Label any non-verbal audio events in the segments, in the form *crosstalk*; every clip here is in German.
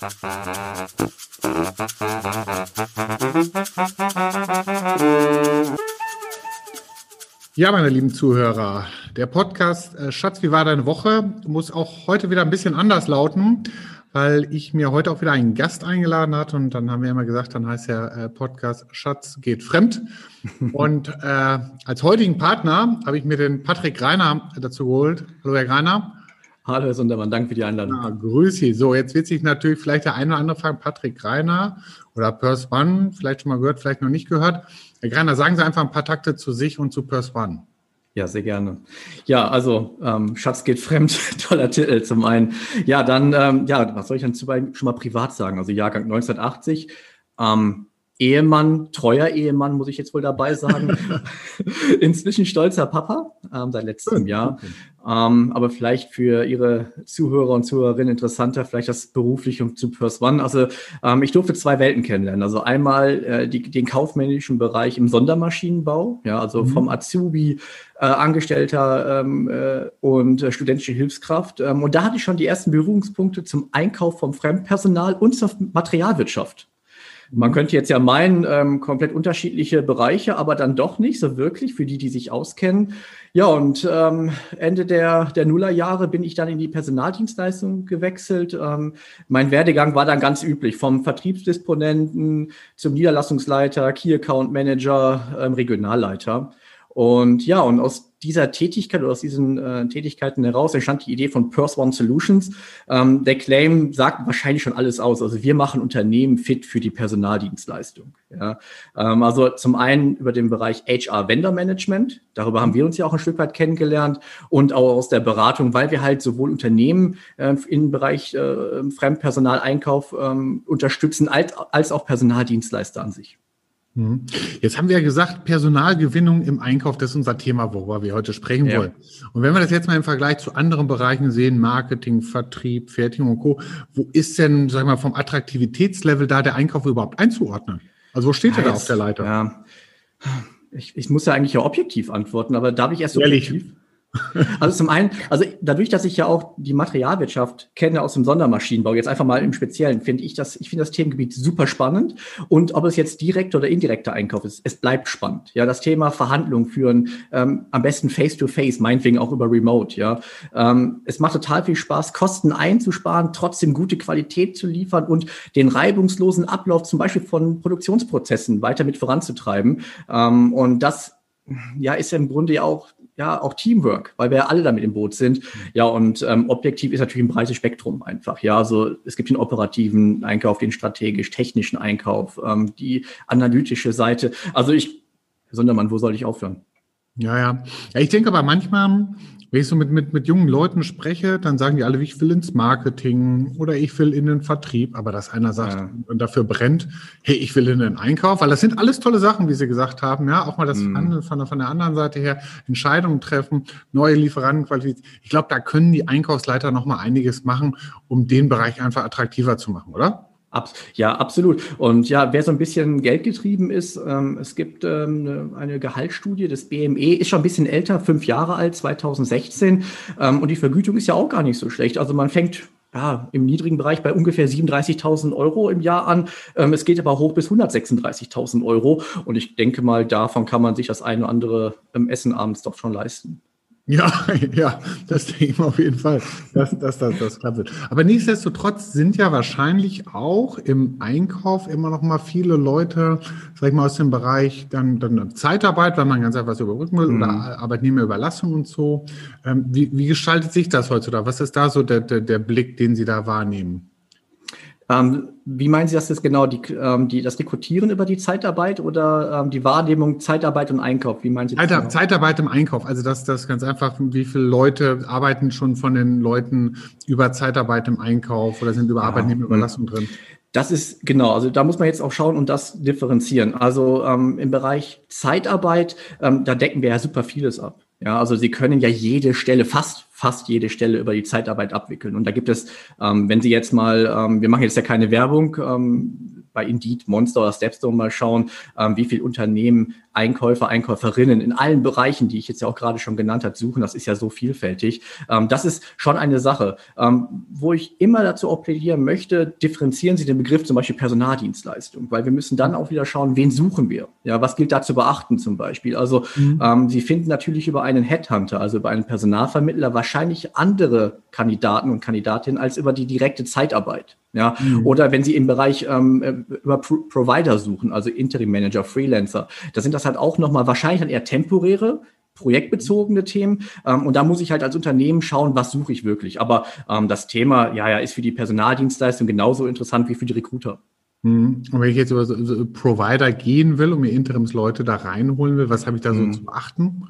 Ja, meine lieben Zuhörer, der Podcast äh, Schatz, wie war deine Woche? muss auch heute wieder ein bisschen anders lauten, weil ich mir heute auch wieder einen Gast eingeladen hatte und dann haben wir immer gesagt, dann heißt der äh, Podcast Schatz geht fremd. *laughs* und äh, als heutigen Partner habe ich mir den Patrick Reiner dazu geholt. Hallo, Herr Reiner. Hallo, Herr Sundermann, danke für die Einladung. Ja, grüß Sie. So, jetzt wird sich natürlich vielleicht der eine oder andere fragen, Patrick Reiner oder Purse One, vielleicht schon mal gehört, vielleicht noch nicht gehört. Herr Greiner, sagen Sie einfach ein paar Takte zu sich und zu Purse One. Ja, sehr gerne. Ja, also ähm, Schatz geht fremd, *laughs* toller Titel zum einen. Ja, dann, ähm, ja, was soll ich dann zu schon mal privat sagen? Also Jahrgang 1980. Ähm, Ehemann, treuer Ehemann, muss ich jetzt wohl dabei sagen. *laughs* Inzwischen stolzer Papa ähm, seit letztem Jahr. Ähm, aber vielleicht für Ihre Zuhörer und Zuhörerinnen interessanter, vielleicht das berufliche zu Purse One. Also ähm, ich durfte zwei Welten kennenlernen. Also einmal äh, die, den kaufmännischen Bereich im Sondermaschinenbau, ja, also mhm. vom Azubi, äh, Angestellter ähm, äh, und äh, studentische Hilfskraft. Ähm, und da hatte ich schon die ersten Berührungspunkte zum Einkauf vom Fremdpersonal und zur Materialwirtschaft. Man könnte jetzt ja meinen, ähm, komplett unterschiedliche Bereiche, aber dann doch nicht so wirklich für die, die sich auskennen. Ja, und ähm, Ende der, der Nullerjahre bin ich dann in die Personaldienstleistung gewechselt. Ähm, mein Werdegang war dann ganz üblich, vom Vertriebsdisponenten zum Niederlassungsleiter, Key Account Manager, ähm, Regionalleiter. Und ja, und aus dieser Tätigkeit oder aus diesen äh, Tätigkeiten heraus entstand die Idee von Purse One Solutions. Ähm, der Claim sagt wahrscheinlich schon alles aus. Also wir machen Unternehmen fit für die Personaldienstleistung. Ja. Ähm, also zum einen über den Bereich HR Vendor Management. Darüber haben wir uns ja auch ein Stück weit kennengelernt und auch aus der Beratung, weil wir halt sowohl Unternehmen äh, im Bereich äh, Fremdpersonaleinkauf äh, unterstützen als, als auch Personaldienstleister an sich. Mhm. Jetzt haben wir ja gesagt, Personalgewinnung im Einkauf, das ist unser Thema, worüber wir heute sprechen ja. wollen. Und wenn wir das jetzt mal im Vergleich zu anderen Bereichen sehen, Marketing, Vertrieb, Fertigung und Co., wo ist denn, sag ich mal, vom Attraktivitätslevel da der Einkauf überhaupt einzuordnen? Also wo steht er da auf der Leiter? Ja. Ich, ich muss ja eigentlich ja objektiv antworten, aber darf ich erst subjektiv? Ehrlich? *laughs* Also zum einen, also dadurch, dass ich ja auch die Materialwirtschaft kenne aus dem Sondermaschinenbau, jetzt einfach mal im Speziellen, finde ich das, ich finde das Themengebiet super spannend. Und ob es jetzt direkt oder indirekter Einkauf ist, es bleibt spannend. Ja, das Thema Verhandlungen führen, ähm, am besten face to face, meinetwegen auch über Remote. Ja, ähm, es macht total viel Spaß, Kosten einzusparen, trotzdem gute Qualität zu liefern und den reibungslosen Ablauf zum Beispiel von Produktionsprozessen weiter mit voranzutreiben. Ähm, und das ja, ist ja im Grunde ja auch ja auch Teamwork, weil wir ja alle damit im Boot sind. Ja, und ähm, objektiv ist natürlich ein breites Spektrum einfach. Ja, also es gibt den operativen Einkauf, den strategisch-technischen Einkauf, ähm, die analytische Seite. Also ich, Herr Sondermann, wo soll ich aufhören? Ja, ja. ja ich denke aber manchmal wenn ich so mit, mit, mit jungen Leuten spreche, dann sagen die alle, ich will ins Marketing oder ich will in den Vertrieb, aber dass einer sagt ja. und dafür brennt, hey, ich will in den Einkauf, weil das sind alles tolle Sachen, wie Sie gesagt haben, ja, auch mal das mhm. von, von der anderen Seite her, Entscheidungen treffen, neue Lieferanten qualifizieren. Ich glaube, da können die Einkaufsleiter noch mal einiges machen, um den Bereich einfach attraktiver zu machen, oder? Ja, absolut. Und ja, wer so ein bisschen geldgetrieben ist, ähm, es gibt ähm, eine Gehaltsstudie des BME, ist schon ein bisschen älter, fünf Jahre alt, 2016. Ähm, und die Vergütung ist ja auch gar nicht so schlecht. Also man fängt ja, im niedrigen Bereich bei ungefähr 37.000 Euro im Jahr an. Ähm, es geht aber hoch bis 136.000 Euro. Und ich denke mal, davon kann man sich das eine oder andere ähm, Essen abends doch schon leisten. Ja, *laughs* ja, das denke ich mal auf jeden Fall, dass, dass, dass das klappt wird. Aber nichtsdestotrotz sind ja wahrscheinlich auch im Einkauf immer noch mal viele Leute, sag ich mal, aus dem Bereich dann, dann Zeitarbeit, weil man ganz einfach was überbrücken will, mhm. oder Arbeitnehmerüberlassung und so. Ähm, wie, wie gestaltet sich das heutzutage? Was ist da so der, der, der Blick, den Sie da wahrnehmen? Ähm, wie meinen Sie das jetzt genau? Die, ähm, die, das Rekrutieren über die Zeitarbeit oder ähm, die Wahrnehmung Zeitarbeit und Einkauf? Wie meinen Sie das? genau? Zeitarbeit im Einkauf. Also das, das ganz einfach, wie viele Leute arbeiten schon von den Leuten über Zeitarbeit im Einkauf oder sind über ja. Arbeitnehmerüberlassung drin? Das ist genau, also da muss man jetzt auch schauen und das differenzieren. Also ähm, im Bereich Zeitarbeit, ähm, da decken wir ja super vieles ab. Ja, also Sie können ja jede Stelle, fast, fast jede Stelle über die Zeitarbeit abwickeln. Und da gibt es, ähm, wenn Sie jetzt mal, ähm, wir machen jetzt ja keine Werbung, ähm, bei Indeed, Monster oder Stepstone mal schauen, ähm, wie viele Unternehmen Einkäufer, Einkäuferinnen in allen Bereichen, die ich jetzt ja auch gerade schon genannt habe, suchen. Das ist ja so vielfältig. Ähm, das ist schon eine Sache, ähm, wo ich immer dazu auch plädieren möchte, differenzieren Sie den Begriff zum Beispiel Personaldienstleistung, weil wir müssen dann auch wieder schauen, wen suchen wir? Ja, was gilt da zu beachten zum Beispiel? Also mhm. ähm, Sie finden natürlich über einen Headhunter, also über einen Personalvermittler wahrscheinlich andere Kandidaten und Kandidatinnen als über die direkte Zeitarbeit. Ja, mhm. oder wenn Sie im Bereich ähm, äh, über Pro Provider suchen, also Interim Manager, Freelancer, da sind das halt auch nochmal wahrscheinlich dann eher temporäre, projektbezogene Themen. Ähm, und da muss ich halt als Unternehmen schauen, was suche ich wirklich. Aber ähm, das Thema, ja, ja, ist für die Personaldienstleistung genauso interessant wie für die Recruiter. Mhm. Und wenn ich jetzt über so, so Provider gehen will und mir Interimsleute da reinholen will, was habe ich da so mhm. zu beachten?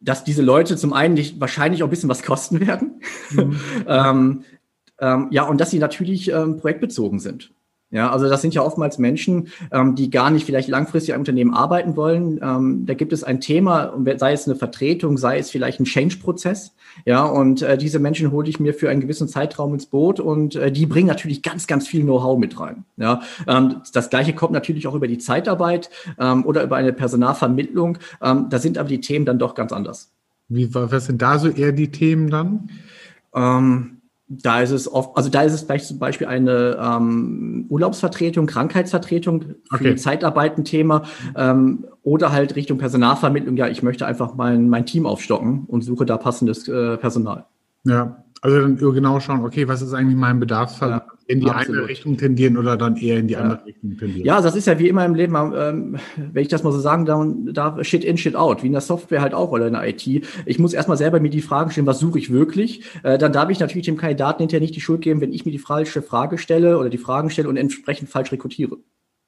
Dass diese Leute zum einen nicht, wahrscheinlich auch ein bisschen was kosten werden. Mhm. *laughs* ähm, ähm, ja, und dass sie natürlich ähm, projektbezogen sind. Ja, also das sind ja oftmals Menschen, ähm, die gar nicht vielleicht langfristig im Unternehmen arbeiten wollen. Ähm, da gibt es ein Thema, sei es eine Vertretung, sei es vielleicht ein Change-Prozess. Ja, und äh, diese Menschen hole ich mir für einen gewissen Zeitraum ins Boot und äh, die bringen natürlich ganz, ganz viel Know-how mit rein. Ja, ähm, das Gleiche kommt natürlich auch über die Zeitarbeit ähm, oder über eine Personalvermittlung. Ähm, da sind aber die Themen dann doch ganz anders. Wie, was sind da so eher die Themen dann? Ähm, da ist es oft, also da ist es vielleicht zum Beispiel eine ähm, Urlaubsvertretung, Krankheitsvertretung für okay. die Zeitarbeit ein Thema ähm, oder halt Richtung Personalvermittlung. Ja, ich möchte einfach mein, mein Team aufstocken und suche da passendes äh, Personal. Ja, also dann genau schauen, okay, was ist eigentlich mein Bedarfsfall? Ja in die Absolut. eine Richtung tendieren oder dann eher in die ja. andere Richtung tendieren. Ja, das ist ja wie immer im Leben, ähm, wenn ich das mal so sagen darf, Shit in, Shit out, wie in der Software halt auch oder in der IT. Ich muss erstmal selber mir die Frage stellen, was suche ich wirklich? Äh, dann darf ich natürlich dem Kandidaten hinterher nicht die Schuld geben, wenn ich mir die falsche Frage stelle oder die Fragen stelle und entsprechend falsch rekrutiere.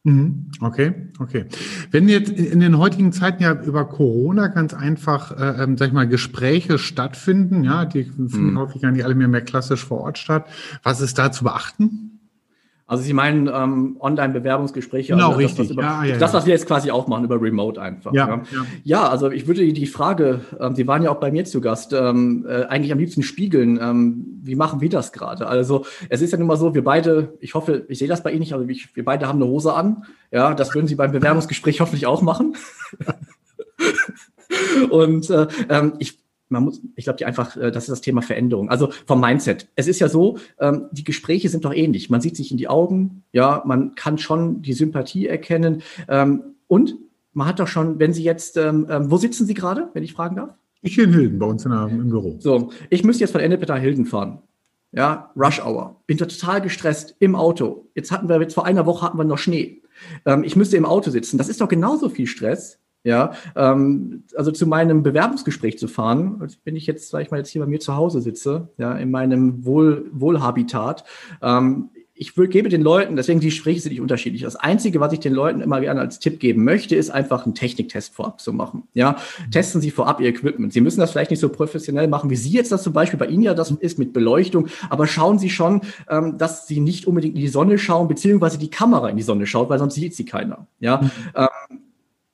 Mhm. Okay, okay. Wenn jetzt in den heutigen Zeiten ja über Corona ganz einfach, äh, ähm, sag ich mal, Gespräche stattfinden, ja, die finden mhm. häufig gar nicht alle mehr, mehr klassisch vor Ort statt. Was ist da zu beachten? Also Sie meinen ähm, Online-Bewerbungsgespräche? Genau, also richtig. Das, was, über, ja, ja, das, was wir jetzt quasi auch machen, über Remote einfach. Ja, ja. ja also ich würde die Frage, ähm, Sie waren ja auch bei mir zu Gast, ähm, äh, eigentlich am liebsten spiegeln. Ähm, wie machen wir das gerade? Also es ist ja nun mal so, wir beide, ich hoffe, ich sehe das bei Ihnen nicht, aber ich, wir beide haben eine Hose an. Ja, das würden Sie beim Bewerbungsgespräch hoffentlich auch machen. *laughs* Und äh, ähm, ich man muss, ich glaube, die einfach, äh, das ist das Thema Veränderung. Also vom Mindset. Es ist ja so, ähm, die Gespräche sind doch ähnlich. Man sieht sich in die Augen, ja, man kann schon die Sympathie erkennen. Ähm, und man hat doch schon, wenn Sie jetzt, ähm, wo sitzen Sie gerade, wenn ich fragen darf? Ich hier in Hilden, bei uns in der, im Büro. So, ich müsste jetzt von Ennepeter Hilden fahren. Ja, Rush Hour. Bin total gestresst im Auto. Jetzt hatten wir, jetzt vor einer Woche hatten wir noch Schnee. ich müsste im Auto sitzen. Das ist doch genauso viel Stress, ja, ähm, also zu meinem Bewerbungsgespräch zu fahren, als wenn ich jetzt, sag ich mal, jetzt hier bei mir zu Hause sitze, ja, in meinem Wohl, Wohlhabitat. Ähm, ich gebe den Leuten, deswegen die Gespräche sind nicht unterschiedlich. Das Einzige, was ich den Leuten immer gerne als Tipp geben möchte, ist einfach einen Techniktest vorab zu machen. Ja, testen Sie vorab Ihr Equipment. Sie müssen das vielleicht nicht so professionell machen, wie Sie jetzt das zum Beispiel bei Ihnen ja das ist mit Beleuchtung, aber schauen Sie schon, ähm, dass Sie nicht unbedingt in die Sonne schauen, beziehungsweise die Kamera in die Sonne schaut, weil sonst sieht sie keiner. Ja, mhm.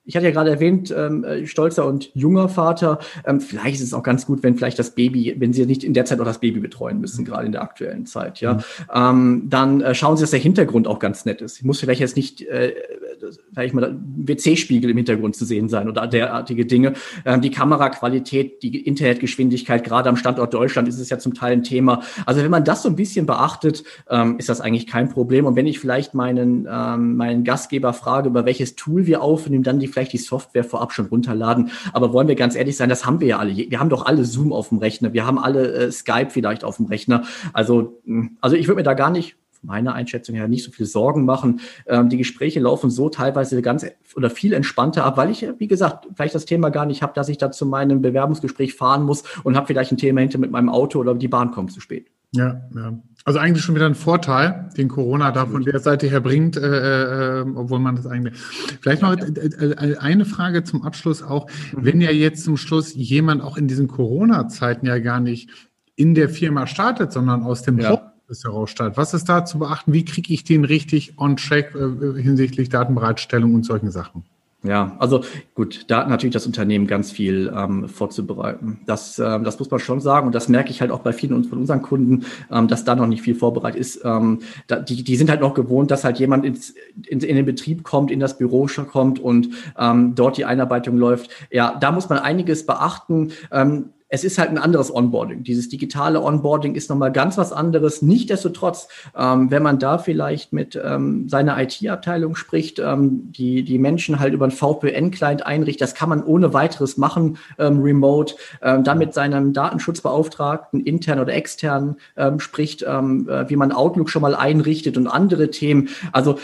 Ich hatte ja gerade erwähnt, ähm, äh, stolzer und junger Vater. Ähm, vielleicht ist es auch ganz gut, wenn vielleicht das Baby, wenn Sie nicht in der Zeit auch das Baby betreuen müssen, gerade in der aktuellen Zeit, ja. Mhm. Ähm, dann äh, schauen Sie, dass der Hintergrund auch ganz nett ist. Ich muss vielleicht jetzt nicht, äh, sag ich mal, WC-Spiegel im Hintergrund zu sehen sein oder derartige Dinge. Ähm, die Kameraqualität, die Internetgeschwindigkeit, gerade am Standort Deutschland ist es ja zum Teil ein Thema. Also wenn man das so ein bisschen beachtet, ähm, ist das eigentlich kein Problem. Und wenn ich vielleicht meinen, ähm, meinen Gastgeber frage, über welches Tool wir aufnehmen, dann die vielleicht die Software vorab schon runterladen. Aber wollen wir ganz ehrlich sein, das haben wir ja alle. Wir haben doch alle Zoom auf dem Rechner. Wir haben alle äh, Skype vielleicht auf dem Rechner. Also, hm, also ich würde mir da gar nicht meiner Einschätzung her nicht so viel Sorgen machen. Ähm, die Gespräche laufen so teilweise ganz oder viel entspannter ab, weil ich, wie gesagt, vielleicht das Thema gar nicht habe, dass ich da zu meinem Bewerbungsgespräch fahren muss und habe vielleicht ein Thema hinter mit meinem Auto oder die Bahn kommt zu spät. Ja, ja. Also eigentlich schon wieder ein Vorteil, den Corona da von der Seite her bringt, äh, äh, obwohl man das eigentlich. Vielleicht noch äh, äh, eine Frage zum Abschluss auch. Mhm. Wenn ja jetzt zum Schluss jemand auch in diesen Corona-Zeiten ja gar nicht in der Firma startet, sondern aus dem ja. Homeoffice heraus startet, was ist da zu beachten? Wie kriege ich den richtig on track äh, hinsichtlich Datenbereitstellung und solchen Sachen? Ja, also gut, da hat natürlich das Unternehmen ganz viel ähm, vorzubereiten. Das, ähm, das muss man schon sagen und das merke ich halt auch bei vielen von unseren Kunden, ähm, dass da noch nicht viel vorbereitet ist. Ähm, da, die, die sind halt noch gewohnt, dass halt jemand ins, in, in den Betrieb kommt, in das Büro kommt und ähm, dort die Einarbeitung läuft. Ja, da muss man einiges beachten. Ähm, es ist halt ein anderes Onboarding. Dieses digitale Onboarding ist nochmal ganz was anderes. Nichtsdestotrotz, ähm, wenn man da vielleicht mit ähm, seiner IT-Abteilung spricht, ähm, die, die Menschen halt über einen VPN-Client einrichtet, das kann man ohne weiteres machen, ähm, remote, ähm, dann mit seinem Datenschutzbeauftragten, intern oder extern, ähm, spricht, ähm, äh, wie man Outlook schon mal einrichtet und andere Themen. Also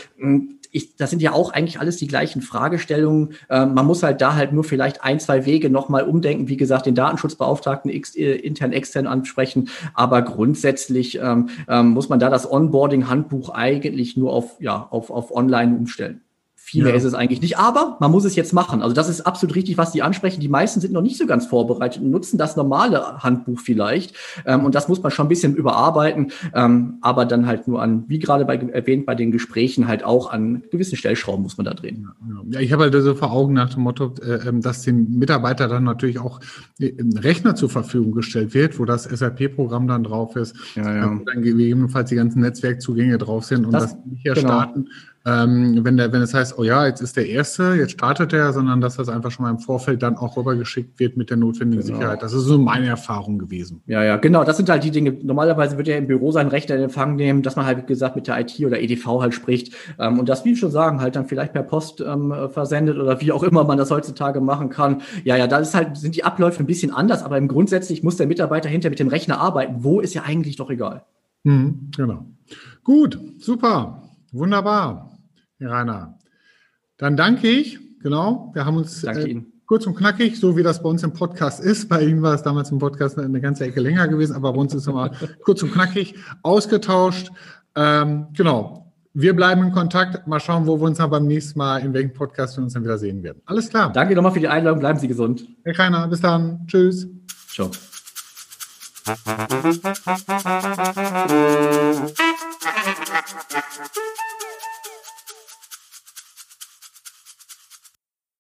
ich, das sind ja auch eigentlich alles die gleichen Fragestellungen. Ähm, man muss halt da halt nur vielleicht ein, zwei Wege nochmal umdenken. Wie gesagt, den Datenschutzbeauftragten ex, äh, intern, extern ansprechen. Aber grundsätzlich ähm, ähm, muss man da das Onboarding-Handbuch eigentlich nur auf, ja, auf, auf online umstellen. Viel ja. mehr ist es eigentlich nicht, aber man muss es jetzt machen. Also das ist absolut richtig, was die ansprechen. Die meisten sind noch nicht so ganz vorbereitet und nutzen das normale Handbuch vielleicht. Ähm, und das muss man schon ein bisschen überarbeiten, ähm, aber dann halt nur an, wie gerade bei, erwähnt, bei den Gesprächen halt auch an gewissen Stellschrauben muss man da drehen. Ja, ich habe halt so vor Augen nach dem Motto, äh, ähm, dass dem Mitarbeiter dann natürlich auch äh, ein Rechner zur Verfügung gestellt wird, wo das SAP-Programm dann drauf ist, ja, ja. wo dann gegebenenfalls die ganzen Netzwerkzugänge drauf sind und das, das nicht hier genau. Ähm, wenn, der, wenn es heißt, oh ja, jetzt ist der Erste, jetzt startet er, sondern dass das einfach schon mal im Vorfeld dann auch rübergeschickt wird mit der notwendigen genau. Sicherheit. Das ist so meine Erfahrung gewesen. Ja, ja, genau. Das sind halt die Dinge. Normalerweise wird er im Büro seinen Rechter in Empfang nehmen, dass man halt, wie gesagt, mit der IT oder EDV halt spricht. Ähm, und das, wie schon sagen, halt dann vielleicht per Post ähm, versendet oder wie auch immer man das heutzutage machen kann. Ja, ja, da ist halt, sind die Abläufe ein bisschen anders, aber im grundsätzlich muss der Mitarbeiter hinter mit dem Rechner arbeiten. Wo ist ja eigentlich doch egal. Mhm, genau. Gut, super. Wunderbar. Rainer. Dann danke ich, genau. Wir haben uns äh, kurz und knackig, so wie das bei uns im Podcast ist. Bei Ihnen war es damals im Podcast eine ganze Ecke länger gewesen, aber bei uns ist es immer *laughs* kurz und knackig ausgetauscht. Ähm, genau. Wir bleiben in Kontakt. Mal schauen, wo wir uns dann beim nächsten Mal, in welchem Podcast wir uns dann wieder sehen werden. Alles klar. Danke nochmal für die Einladung. Bleiben Sie gesund. Herr Rainer, bis dann. Tschüss. Ciao. *laughs*